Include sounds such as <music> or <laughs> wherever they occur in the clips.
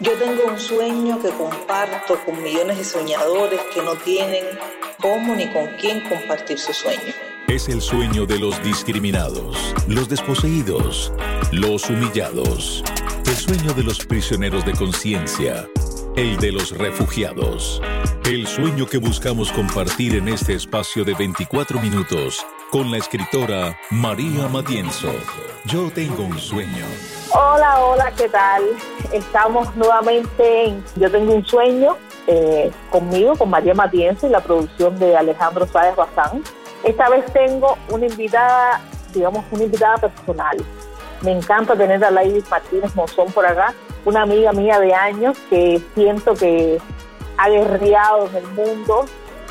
Yo tengo un sueño que comparto con millones de soñadores que no tienen cómo ni con quién compartir su sueño. Es el sueño de los discriminados, los desposeídos, los humillados. El sueño de los prisioneros de conciencia, el de los refugiados. El sueño que buscamos compartir en este espacio de 24 minutos con la escritora María Matienzo. Yo tengo un sueño. Hola, ¿qué tal? Estamos nuevamente en Yo tengo un sueño eh, conmigo, con María Matienzo y la producción de Alejandro Sáez Bazán. Esta vez tengo una invitada, digamos, una invitada personal. Me encanta tener a Lady Martínez Monzón por acá, una amiga mía de años que siento que ha guerreado en el mundo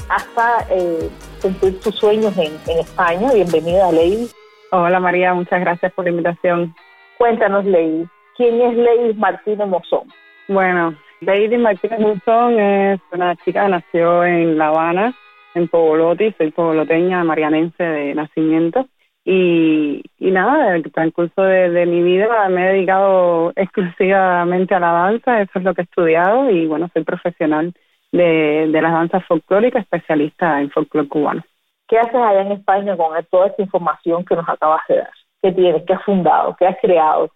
hasta eh, cumplir sus sueños en, en España. Bienvenida, Lady. Hola María, muchas gracias por la invitación. Cuéntanos, Lady, ¿quién es Lady Martínez Mozón? Bueno, Lady Martínez Mozón es una chica que nació en La Habana, en Pogoloti, soy pogoloteña, marianense de nacimiento. Y, y nada, el transcurso de, de, mi vida me he dedicado exclusivamente a la danza, eso es lo que he estudiado y bueno, soy profesional de, de las danzas folclóricas, especialista en folclore cubano. ¿Qué haces allá en España con toda esta información que nos acabas de dar? ¿Qué tienes? ¿Qué has fundado? ¿Qué has creado?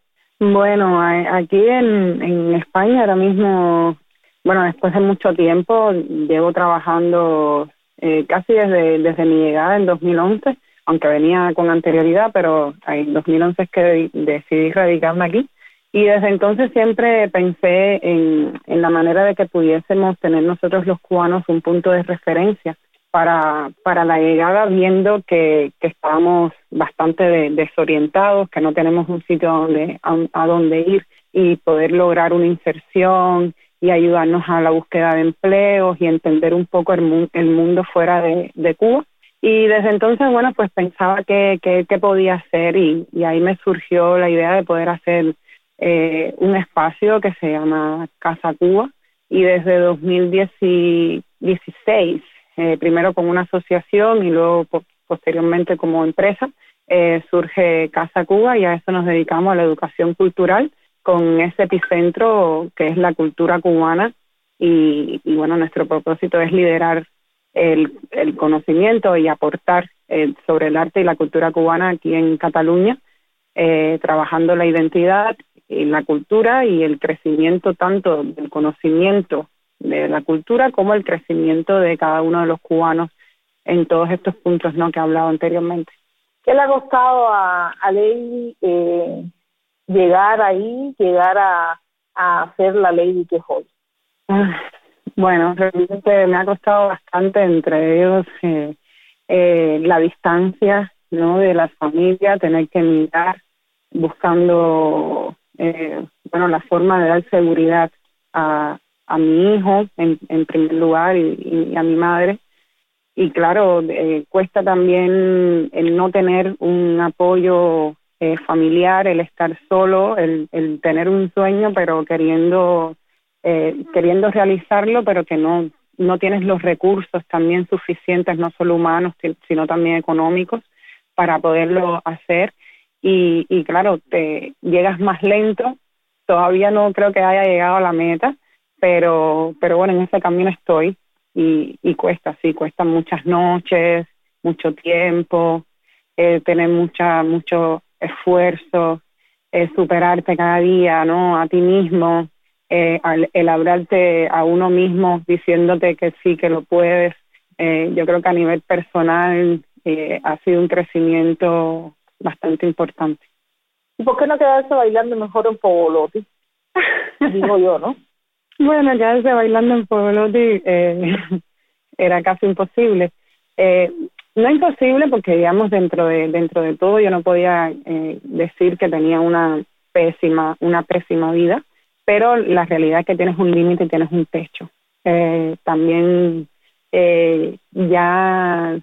Bueno, aquí en, en España ahora mismo, bueno, después de mucho tiempo, llevo trabajando eh, casi desde, desde mi llegada en 2011, aunque venía con anterioridad, pero en 2011 es que decidí radicarme aquí. Y desde entonces siempre pensé en, en la manera de que pudiésemos tener nosotros los cubanos un punto de referencia para, para la llegada viendo que, que estábamos bastante desorientados, que no tenemos un sitio donde, a, donde ir y poder lograr una inserción y ayudarnos a la búsqueda de empleos y entender un poco el, el mundo fuera de, Cuba. Y desde entonces, bueno, pues pensaba que, que, podía hacer y, y, ahí me surgió la idea de poder hacer eh, un espacio que se llama Casa Cuba y desde 2016 eh, primero con una asociación y luego posteriormente como empresa, eh, surge Casa Cuba y a eso nos dedicamos a la educación cultural con ese epicentro que es la cultura cubana y, bueno, nuestro propósito es liderar el, conocimiento y aportar eh, sobre el arte y la cultura cubana aquí en Cataluña, trabajando la identidad y la cultura y el crecimiento tanto del conocimiento de la cultura como el crecimiento de cada uno de los cubanos en todos estos puntos ¿no? que he hablado anteriormente. ¿Qué le ha costado a, a Lady eh, llegar ahí, llegar a, a hacer la Lady que hoy? Ah, bueno, realmente me ha costado bastante, entre ellos eh, eh, la distancia ¿no? de la familia, tener que mirar buscando eh, bueno la forma de dar seguridad a, a mi hijo en, en primer lugar y, a mi madre. Y claro, eh, cuesta también el no tener un apoyo eh, familiar, el estar solo, el, el tener un sueño, pero queriendo, eh, queriendo realizarlo, pero que no, no tienes los recursos también suficientes, no solo humanos, sino también económicos, para poderlo hacer. Y, y claro, te llegas más lento, todavía no creo que haya llegado a la meta, pero, pero bueno, en ese camino estoy y, y cuesta, sí, cuesta muchas noches, mucho tiempo, eh, tener mucha, mucho esfuerzo, eh, superarte cada día, ¿no? A ti mismo, eh, el hablarte a uno mismo diciéndote que sí, que lo puedes. Eh, yo creo que a nivel personal ha sido un crecimiento bastante importante. ¿Y por qué no quedarse bailando mejor en Pogolotti? <laughs> Digo yo, ¿no? Bueno, ya desde bailando en Pogolotti eh, <laughs> era casi imposible. Eh, no imposible porque digamos dentro de dentro de todo yo no podía eh, decir que tenía una pésima una pésima vida, pero la realidad es que tienes un límite y tienes un techo. Eh, también eh, ya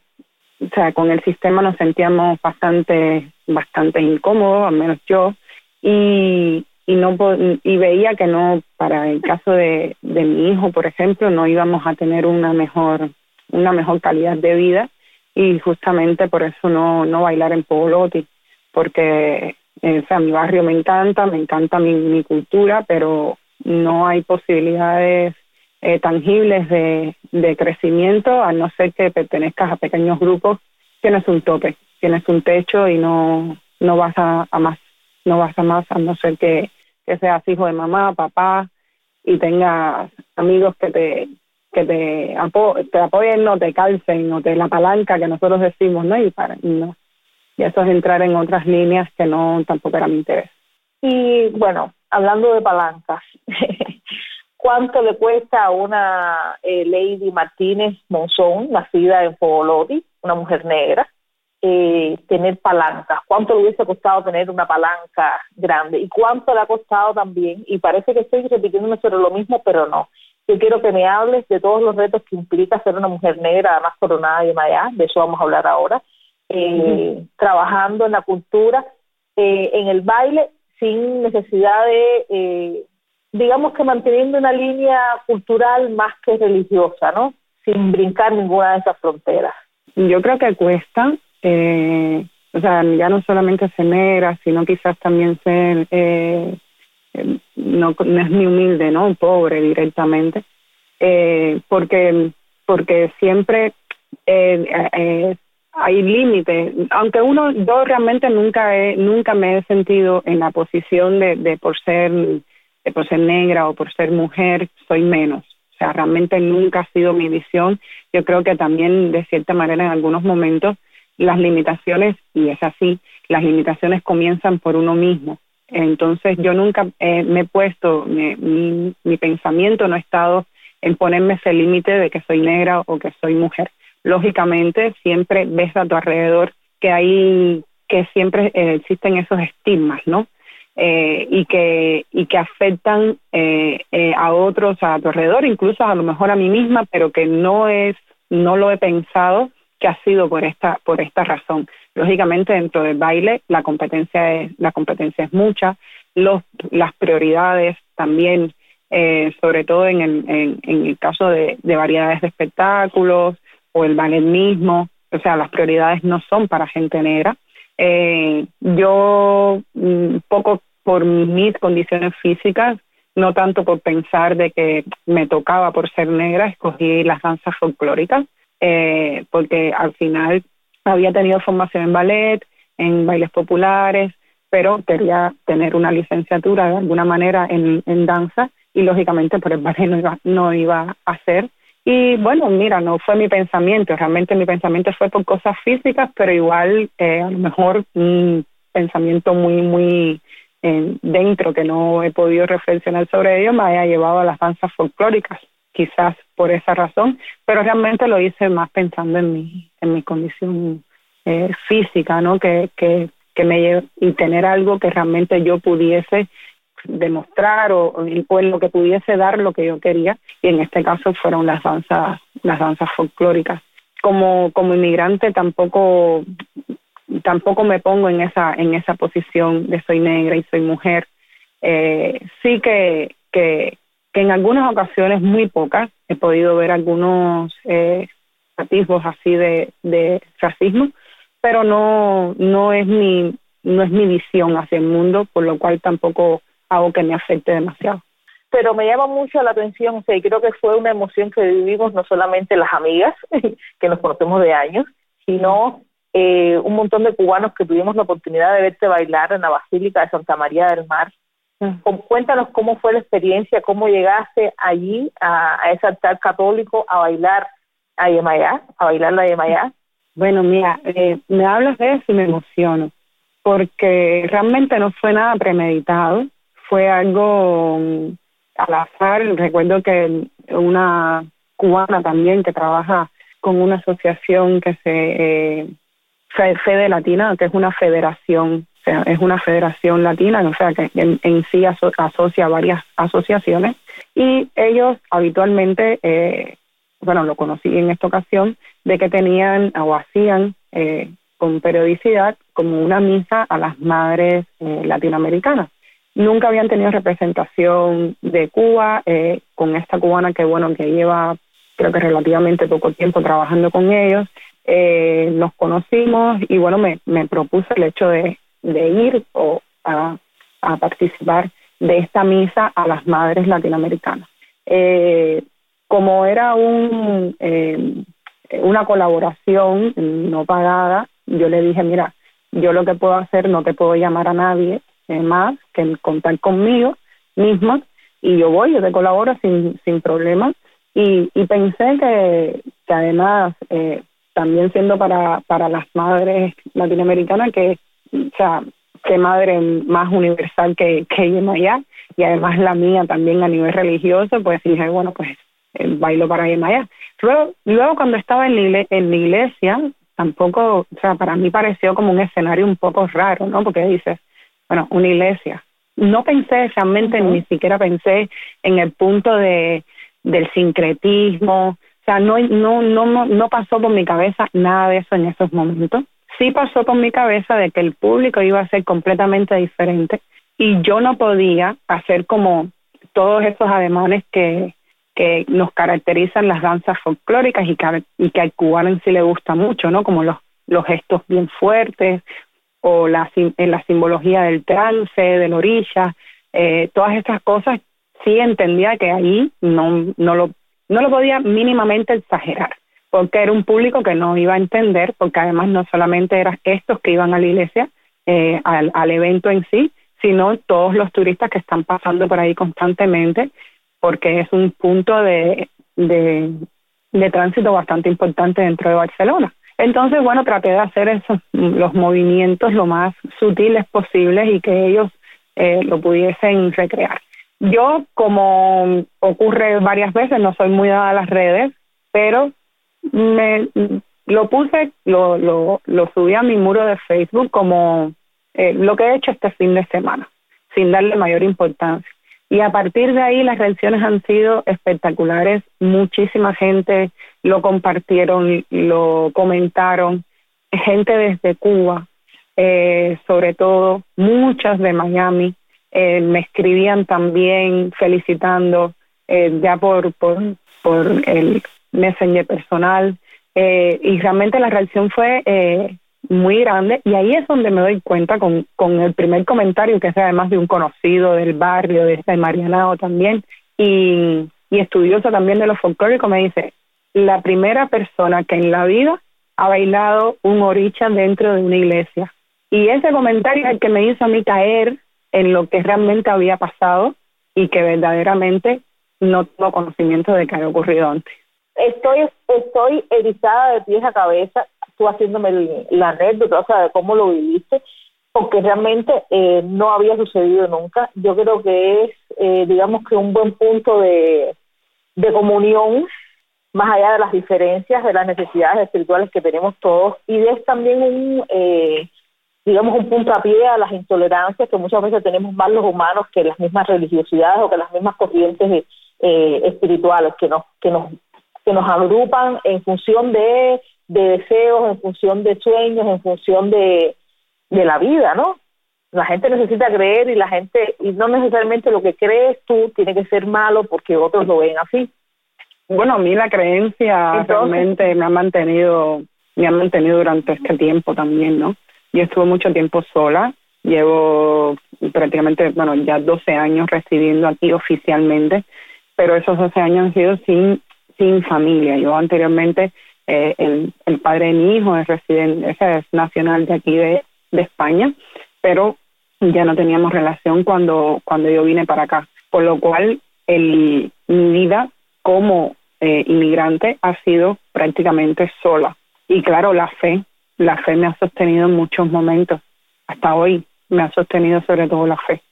o sea con el sistema nos sentíamos bastante bastante incómodos, al menos yo, y y no y veía que no para el caso de, de mi hijo por ejemplo no íbamos a tener una mejor una mejor calidad de vida y justamente por eso no no bailar en Pogolotti porque eh, o sea mi barrio me encanta me encanta mi, mi cultura pero no hay posibilidades eh, tangibles de, de crecimiento, a no ser que pertenezcas a pequeños grupos, tienes un tope, tienes un techo y no, no vas a, más, no vas a más a no ser que, que seas hijo de mamá, papá y tengas amigos que te que te, apoyen o te calcen o te la palanca que nosotros decimos, ¿no? Y, para, no. y eso es entrar en otras líneas que no tampoco era mi interés. Y bueno, hablando de palancas, <laughs> ¿cuánto le cuesta a una eh, Lady Martínez Monzón, nacida en Fogoloti, una mujer negra, eh, tener palancas? ¿Cuánto le hubiese costado tener una palanca grande? ¿Y cuánto le ha costado también? Y parece que estoy repitiéndome sobre lo mismo, pero no. Yo quiero que me hables de todos los retos que implica ser una mujer negra, además coronada y maya, de eso vamos a hablar ahora, eh, trabajando en la cultura, en el baile sin necesidad de, eh, digamos que manteniendo una línea cultural más que religiosa, ¿no? Sin brincar ninguna de esas fronteras. Yo creo que cuesta, eh, o sea, ya no solamente ser negra, sino quizás también ser, eh, no, no es ni humilde, ¿no? Pobre directamente, porque, porque siempre eh, hay límites, aunque uno, yo realmente nunca he, nunca me he sentido en la posición de, de por ser, de por ser negra o por ser mujer, soy menos. O sea, realmente nunca ha sido mi visión. Yo creo que también, de cierta manera, en algunos momentos, las limitaciones, y es así, las limitaciones comienzan por uno mismo. Entonces, yo nunca me he puesto, mi, mi pensamiento no ha estado en ponerme ese límite de que soy negra o que soy mujer lógicamente siempre ves a tu alrededor que hay que siempre eh, existen esos estigmas, ¿no? Eh, y que y que afectan eh, a otros a tu alrededor, incluso a lo mejor a mí misma, pero que no es no lo he pensado que ha sido por esta por esta razón. Lógicamente dentro del baile la competencia es la competencia es mucha, los las prioridades también, sobre todo en el en, el caso de variedades de espectáculos, o el ballet mismo, o sea, las prioridades no son para gente negra. Eh, yo, un mm, poco por mis condiciones físicas, no tanto por pensar de que me tocaba por ser negra, escogí las danzas folclóricas, eh, porque al final había tenido formación en ballet, en bailes populares, pero quería tener una licenciatura de alguna manera en, danza y lógicamente por el ballet no iba, no iba a hacer y bueno, mira, no fue mi pensamiento, realmente mi pensamiento fue por cosas físicas, pero igual eh, a lo mejor un pensamiento muy, muy eh, dentro que no he podido reflexionar sobre ello me haya llevado a las danzas folclóricas, quizás por esa razón, pero realmente lo hice más pensando en mi, en mi condición eh, física, ¿no? Que, que, que me y tener algo que realmente yo pudiese demostrar o, o, en lo que pudiese dar lo que yo quería y en este caso fueron las danzas las danzas folclóricas como como inmigrante tampoco tampoco me pongo en esa en esa posición de soy negra y soy mujer eh, sí que, que que en algunas ocasiones muy pocas he podido ver algunos eh, atisbos así de, de racismo pero no no es mi no es mi visión hacia el mundo por lo cual tampoco hago que me afecte demasiado. Pero me llama mucho la atención, o sea, y creo que fue una emoción que vivimos no solamente las amigas, <laughs> que nos conocemos de años, sino eh, un montón de cubanos que tuvimos la oportunidad de verte bailar en la Basílica de Santa María del Mar. Mm. Cuéntanos cómo fue la experiencia, cómo llegaste allí a, ese altar católico a bailar a Yemayá, a bailar la Yemayá. Bueno, mira, eh, me hablas de eso y me emociono, porque realmente no fue nada premeditado fue algo mm, al azar. Recuerdo que una cubana también que trabaja con una asociación que se eh, Fede Latina, que es una federación, sea, es una federación latina, o sea, que en, sí asocia varias asociaciones. Y ellos habitualmente, eh, bueno, lo conocí en esta ocasión, de que tenían o hacían eh, con periodicidad como una misa a las madres eh, latinoamericanas. Nunca habían tenido representación de Cuba, eh, con esta cubana que bueno, que lleva creo que relativamente poco tiempo trabajando con ellos, nos conocimos y bueno, me, me propuse el hecho de, de ir o a, a participar de esta misa a las madres latinoamericanas. Eh, como era un, eh, una colaboración no pagada, yo le dije, mira, yo lo que puedo hacer, no te puedo llamar a nadie más que contar conmigo misma y yo voy, yo te colaboro sin, sin problema. Y, y pensé que, que además, eh, también siendo para, para las madres latinoamericanas, que, o sea, qué madre más universal que, que Yemayá, y además la mía también a nivel religioso, pues dije, bueno, pues el bailo para Yemayá. Luego, luego cuando estaba en la, en la iglesia, tampoco, o sea, para mí pareció como un escenario un poco raro, ¿no? Porque dices, bueno, una iglesia. No pensé realmente, ni siquiera pensé en el punto de del sincretismo, o sea, no, no, no, no pasó por mi cabeza nada de eso en esos momentos sí pasó por mi cabeza de que el público iba a ser completamente diferente y yo no podía hacer como todos esos ademanes que, que nos caracterizan las danzas folclóricas y que, y que al cubano en sí le gusta mucho, ¿no? Como los, los gestos bien fuertes o la, en la simbología del trance, de la orilla, eh, todas esas cosas sí entendía que ahí no, no, lo, no lo podía mínimamente exagerar porque era un público que no iba a entender, porque además no solamente eran estos que iban a la iglesia, eh, al, evento en sí, sino todos los turistas que están pasando por ahí constantemente, porque es un punto de, de, tránsito bastante importante dentro de Barcelona. Entonces, bueno, traté de hacer esos, los movimientos lo más sutiles posibles y que ellos eh, lo pudiesen recrear. Yo, como ocurre varias veces, no soy muy dada a las redes, pero me lo puse, lo, lo, lo subí a mi muro de Facebook como eh, lo que he hecho este fin de semana, sin darle mayor importancia. Y a partir de ahí las reacciones han sido espectaculares. Muchísima gente lo compartieron, lo comentaron. Gente desde Cuba, eh, sobre todo, muchas de Miami, eh, me escribían también felicitando ya por, por, por el Messenger personal, eh, y realmente la reacción fue eh, muy grande y ahí es donde me doy cuenta con, con el primer comentario que es además de un conocido del barrio, de este Marianao también, y, y estudioso también de lo folclórico, me dice, la primera persona que en la vida ha bailado un oricha dentro de una iglesia. Y ese comentario es el que me hizo a mí caer en lo que realmente había pasado y que verdaderamente no tengo conocimiento de que haya ocurrido antes estoy, estoy erizada de pies a cabeza, tú haciéndome la anécdota, o sea, de cómo lo viviste, porque realmente eh, no había sucedido nunca. Yo creo que es, eh, digamos que un buen punto de, de comunión, más allá de las diferencias, de las necesidades espirituales que tenemos todos, y es también un, eh, digamos, un punto a las intolerancias que muchas veces tenemos más los humanos que las mismas religiosidades o que las mismas corrientes espirituales que nos, que nos que nos agrupan en función de, deseos, en función de sueños, en función de, de la vida, ¿no? La gente necesita creer y la gente, y no necesariamente lo que crees tú tiene que ser malo porque otros lo ven así. Bueno, a mí la creencia realmente me ha mantenido, me ha mantenido durante este tiempo también, ¿no? Yo estuve mucho tiempo sola, llevo prácticamente, bueno, ya 12 años residiendo aquí oficialmente, pero esos 12 años han sido sin sin familia. Yo anteriormente, eh, el, padre de mi hijo es residente, es nacional de aquí de, España, pero ya no teníamos relación cuando, cuando yo vine para acá. Por lo cual, el, mi vida como eh, inmigrante ha sido prácticamente sola. Y claro, la fe, la fe me ha sostenido en muchos momentos. Hasta hoy me ha sostenido sobre todo la fe.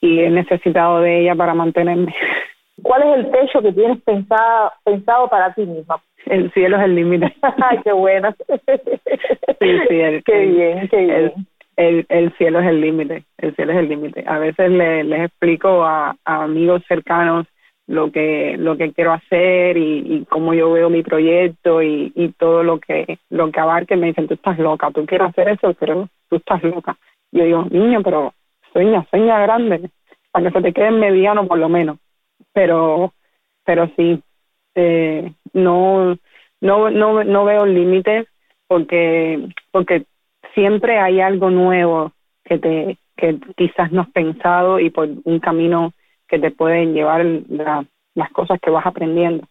Y he necesitado de ella para mantenerme. <laughs> ¿Cuál es el techo que tienes pensado, pensado para ti misma? El cielo es el límite. <laughs> Ay, qué buena. sí, sí, el, qué bien, qué bien. El, el, cielo es el límite, el cielo es el límite. A veces le, les explico a, amigos cercanos lo que lo que quiero hacer y, y cómo yo veo mi proyecto y, y todo lo que lo que abarque me dicen tú estás loca tú quieres hacer eso pero tú estás loca yo digo niño pero sueña sueña grande para que se te quede en mediano por lo menos pero pero sí eh, no no no no veo límites porque porque siempre hay algo nuevo que te que quizás no has pensado y por un camino que te pueden llevar las cosas que vas aprendiendo.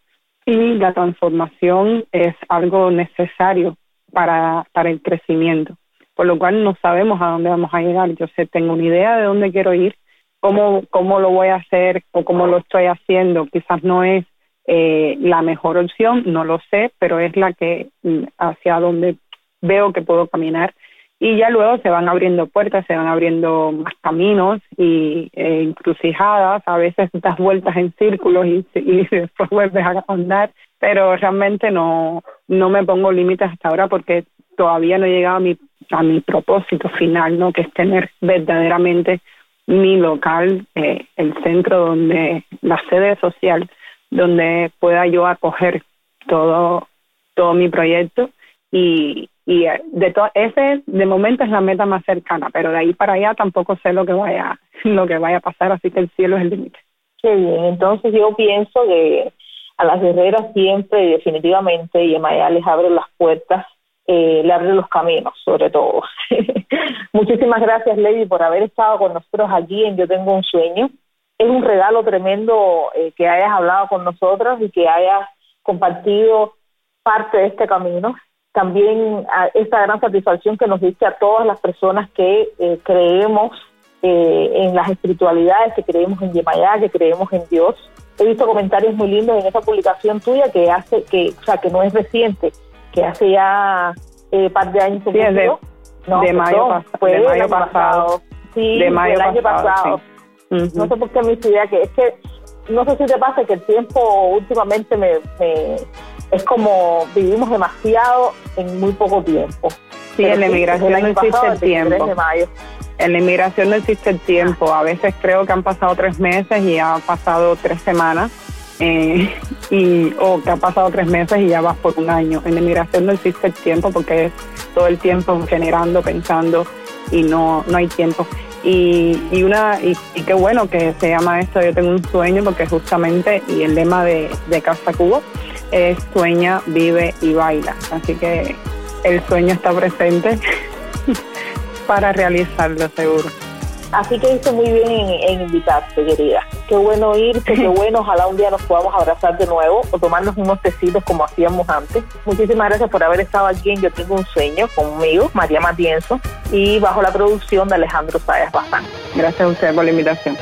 Y la transformación es algo necesario para, para el crecimiento, por lo cual no sabemos a dónde vamos a llegar. Yo sé, tengo una idea de dónde quiero ir, cómo, cómo lo voy a hacer o cómo lo estoy haciendo. Quizás no es eh, la mejor opción, no lo sé, pero es la que mm, hacia donde veo que puedo caminar y ya luego se van abriendo puertas, se van abriendo más caminos y eh, encrucijadas, a veces das vueltas en círculos y, y <laughs> después vuelves a andar, pero realmente no, no me pongo límites hasta ahora porque todavía no he llegado a mi, a mi propósito final, ¿no? que es tener verdaderamente mi local, eh, el centro donde, la sede social, donde pueda yo acoger todo, todo mi proyecto y, y eh, de to ese de momento es la meta más cercana pero de ahí para allá tampoco sé lo que vaya <laughs> lo que vaya a pasar así que el cielo es el límite. Qué bien entonces yo pienso que a las guerreras siempre y definitivamente Yemaya les abre las puertas eh, le abre los caminos sobre todo. <laughs> Muchísimas gracias Lady por haber estado con nosotros aquí en Yo tengo un sueño. Es un regalo tremendo eh, que hayas hablado con nosotros y que hayas compartido parte de este camino. También a esta gran satisfacción que nos diste a todas las personas que eh, creemos eh, en las espiritualidades, que creemos en Yemayá, que creemos en Dios. He visto comentarios muy lindos en esa publicación tuya que hace, que, o sea, que no es reciente, que hace ya eh, par de años. Sí, de, no, de, mayo, de mayo pasado. Sí, de mayo año pasado. No sé por qué me idea que es que no sé si te pasa que el tiempo últimamente me es como vivimos demasiado en muy poco tiempo. Sí, en la inmigración no existe el tiempo. En la inmigración no existe el tiempo. A veces creo que han pasado tres meses y ha pasado tres semanas. Eh, y o que ha pasado tres meses y ya vas por un año. En la inmigración no existe el tiempo porque es todo el tiempo generando, pensando y no, no hay tiempo. Y, y una y, qué bueno que se llama esto Yo tengo un sueño porque justamente y el lema de, de Casa Cubo es sueña, vive y baila. Así que el sueño está presente <laughs> para realizarlo seguro. Así que hice muy bien en, invitarte, querida. Qué bueno irte, qué <laughs> bueno. Ojalá un día nos podamos abrazar de nuevo o tomarnos unos tecitos como hacíamos antes. Muchísimas gracias por haber estado aquí en Yo Tengo un Sueño conmigo, María Matienzo, y bajo la producción de Alejandro Sáez Bazán. Gracias a usted por la invitación.